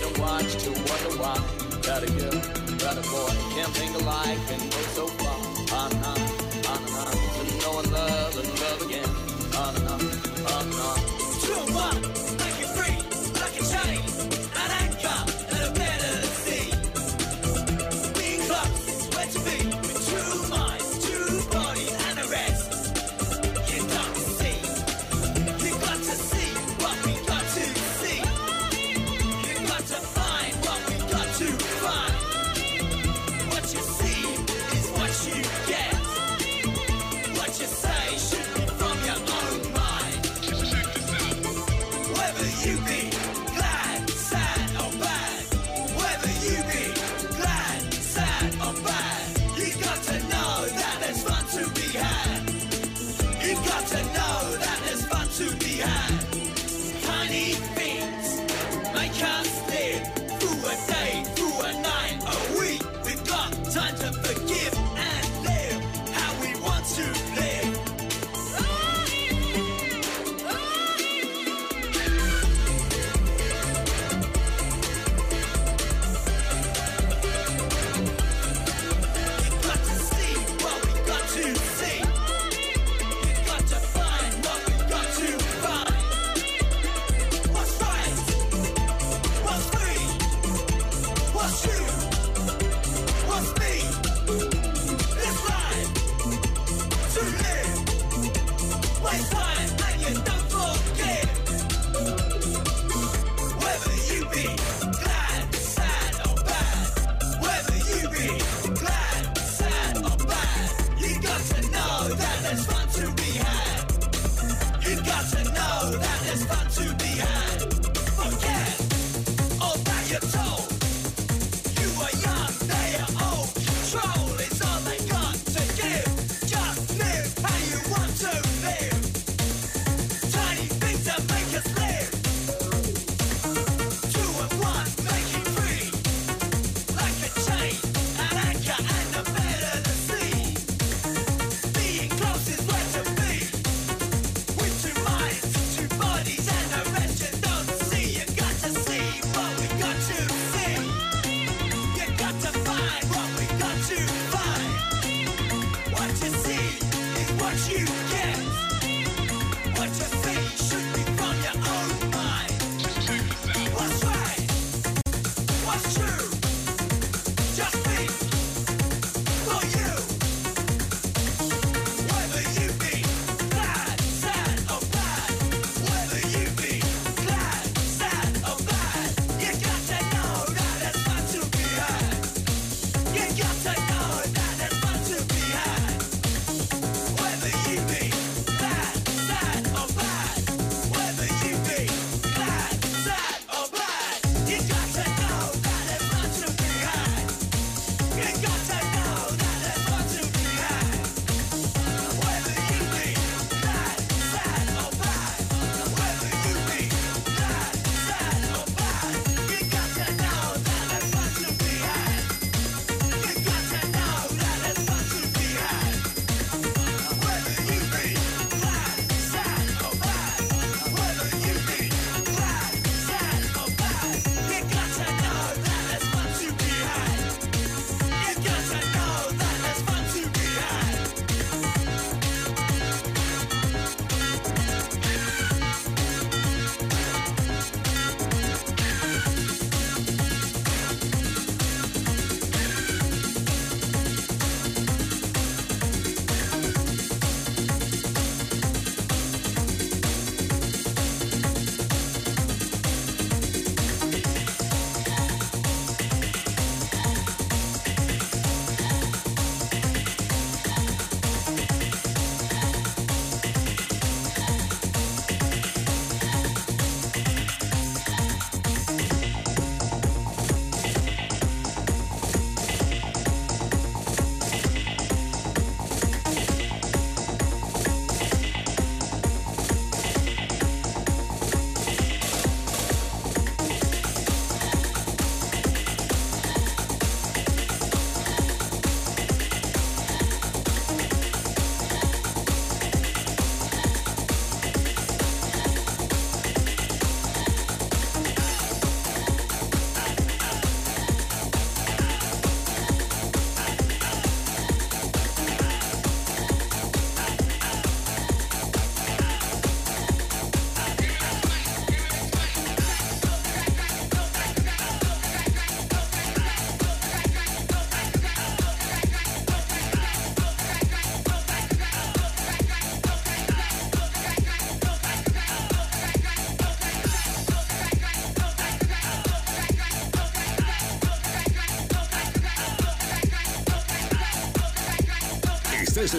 didn't watch to wonder why. Got a girl, got a boy, can't think of life and go so far. Ah, I'm not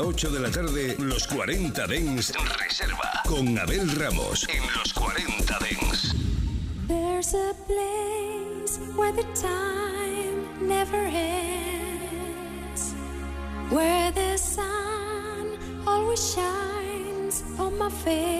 A 8 de la tarde, los 40 Dens Reserva. Con Abel Ramos. En los 40 Dens. There's a place where the time never ends. Where the sun always shines on my face.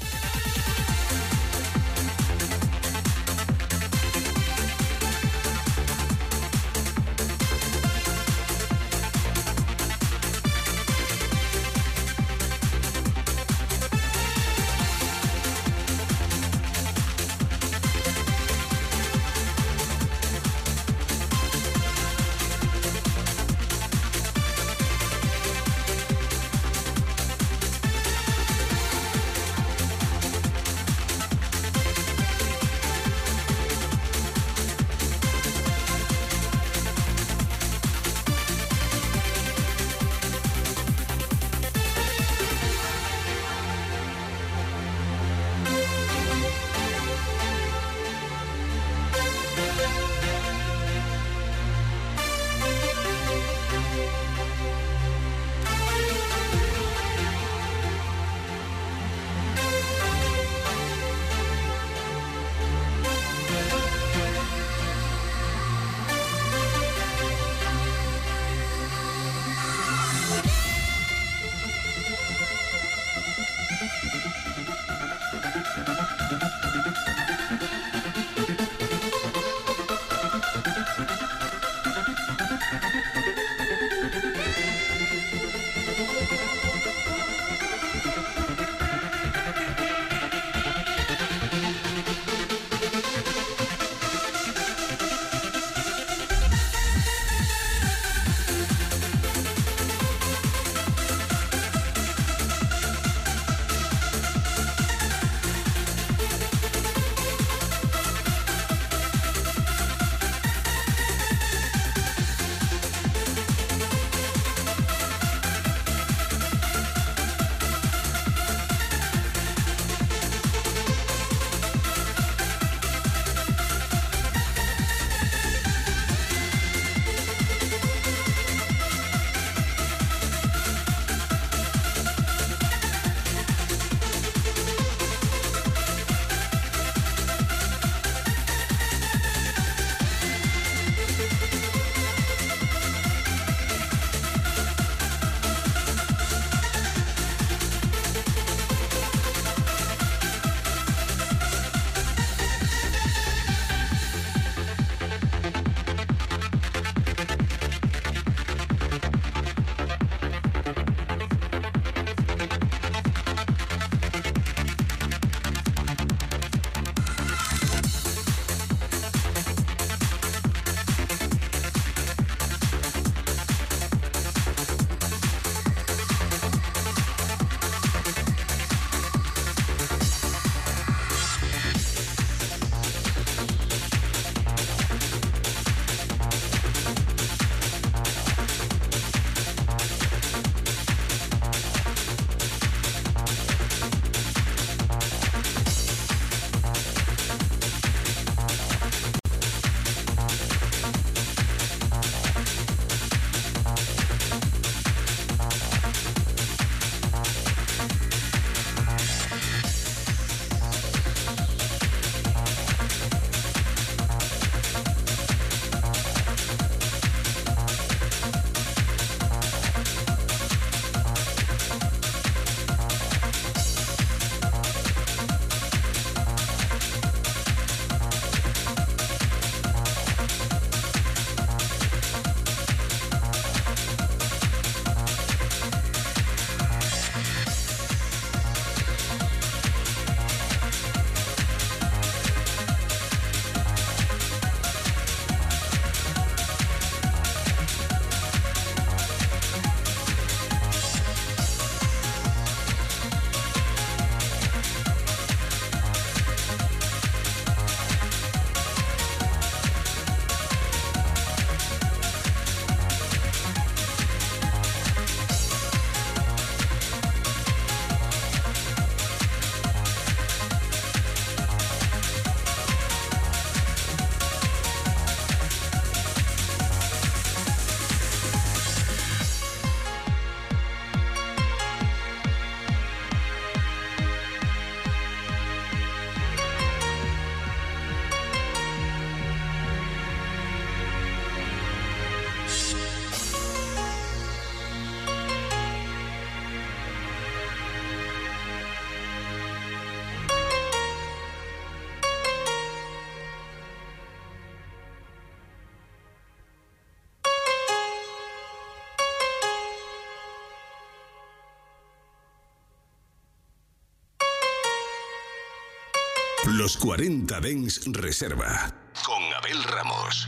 Los 40 Dens Reserva. Con Abel Ramos.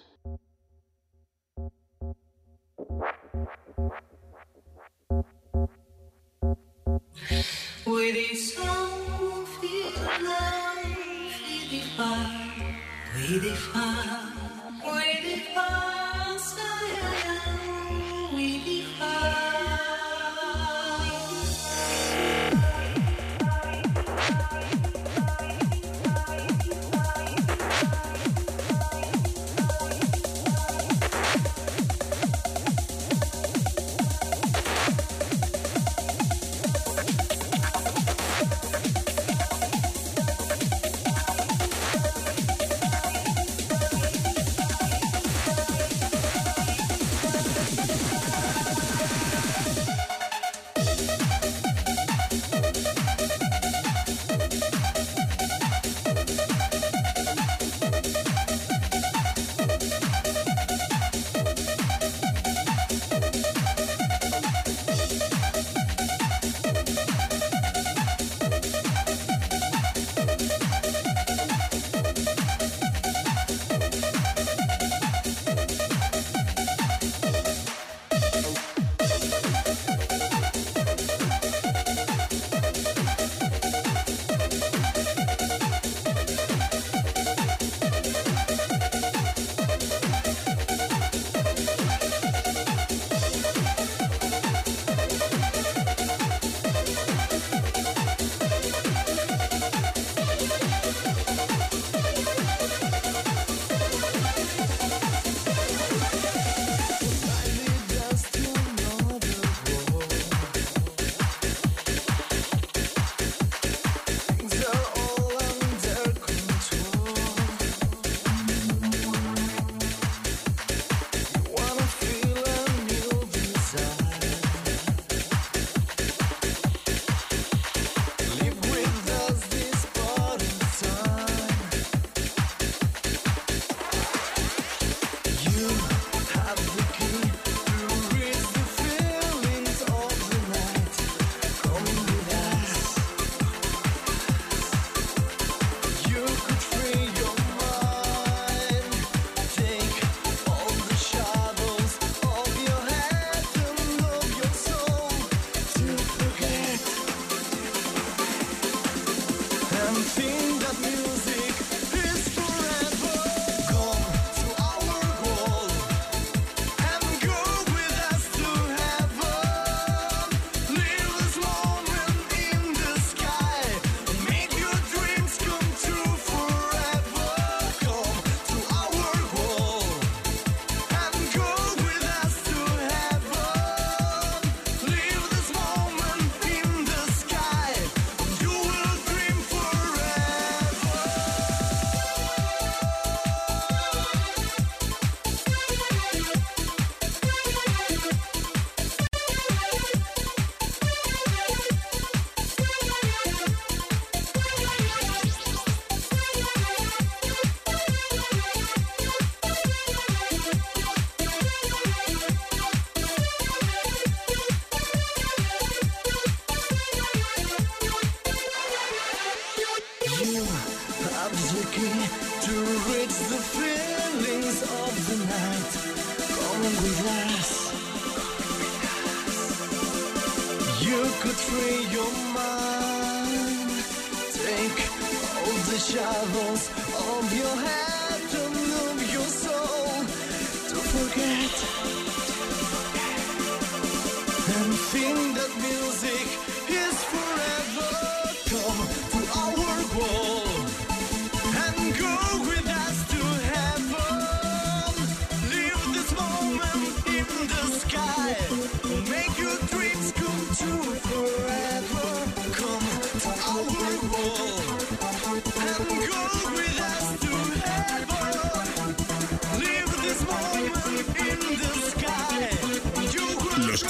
Shovels of your head.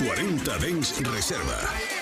40 Dens Reserva.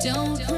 Don't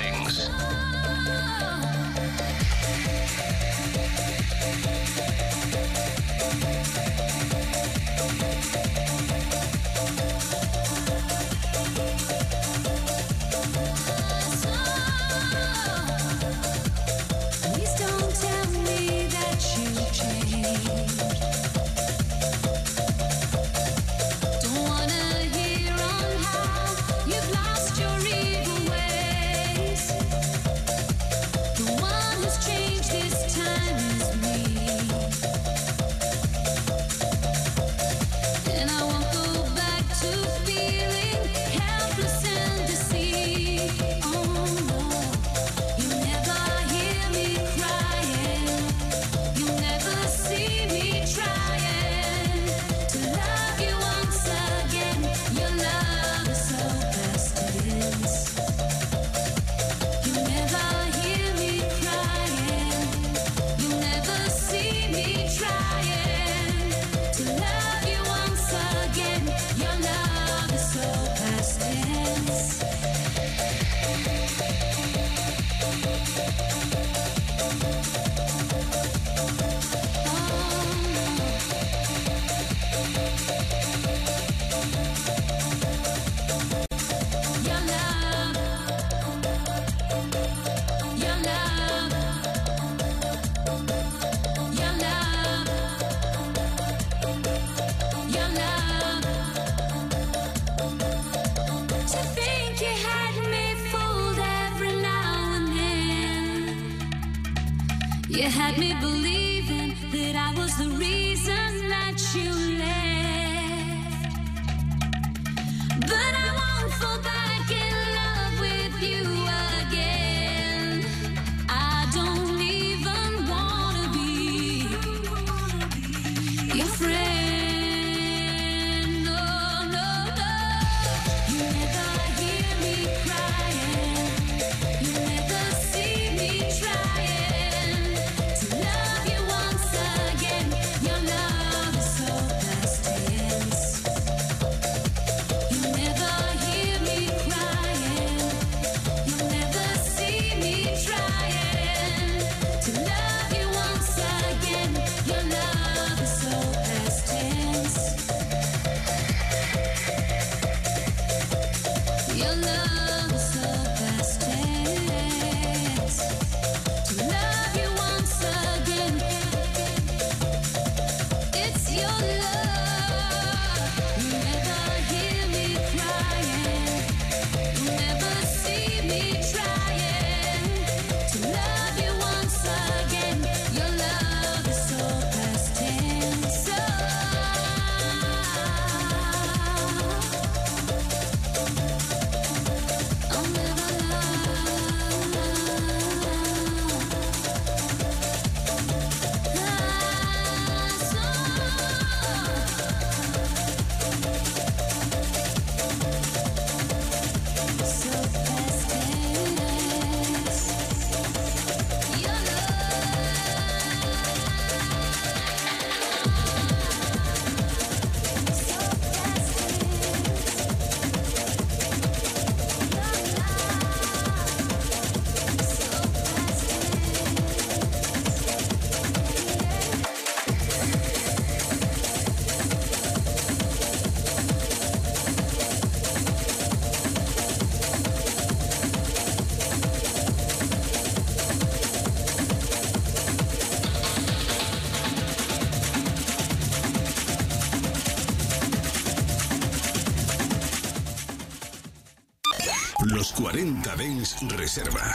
your love.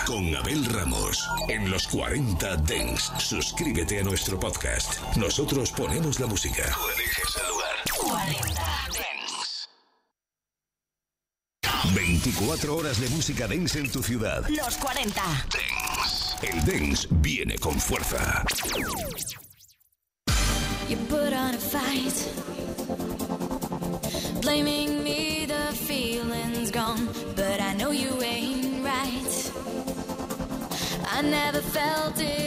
con Abel Ramos en los 40 Dengs. Suscríbete a nuestro podcast. Nosotros ponemos la música. Tú eliges el lugar. 40 Dengs. 24 horas de música dance en tu ciudad. Los 40 Dengs. El dance viene con fuerza. You put on a fight. Blaming I never felt it